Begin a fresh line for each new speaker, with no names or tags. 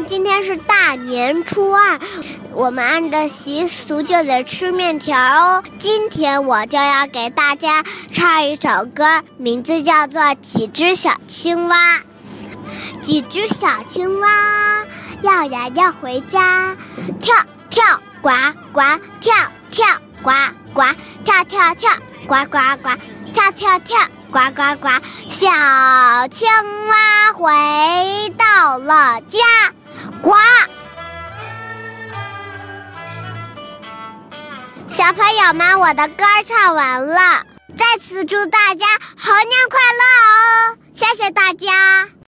今天是大年初二，我们按照习俗就得吃面条哦。今天我就要给大家唱一首歌，名字叫做《几只小青蛙》。几只小青蛙要呀要回家，跳跳呱呱跳跳呱呱跳跳跳呱呱呱跳跳跳呱呱呱，小青蛙回到了家，瓜。小朋友们，我的歌唱完了，再次祝大家猴年快乐哦！谢谢大家。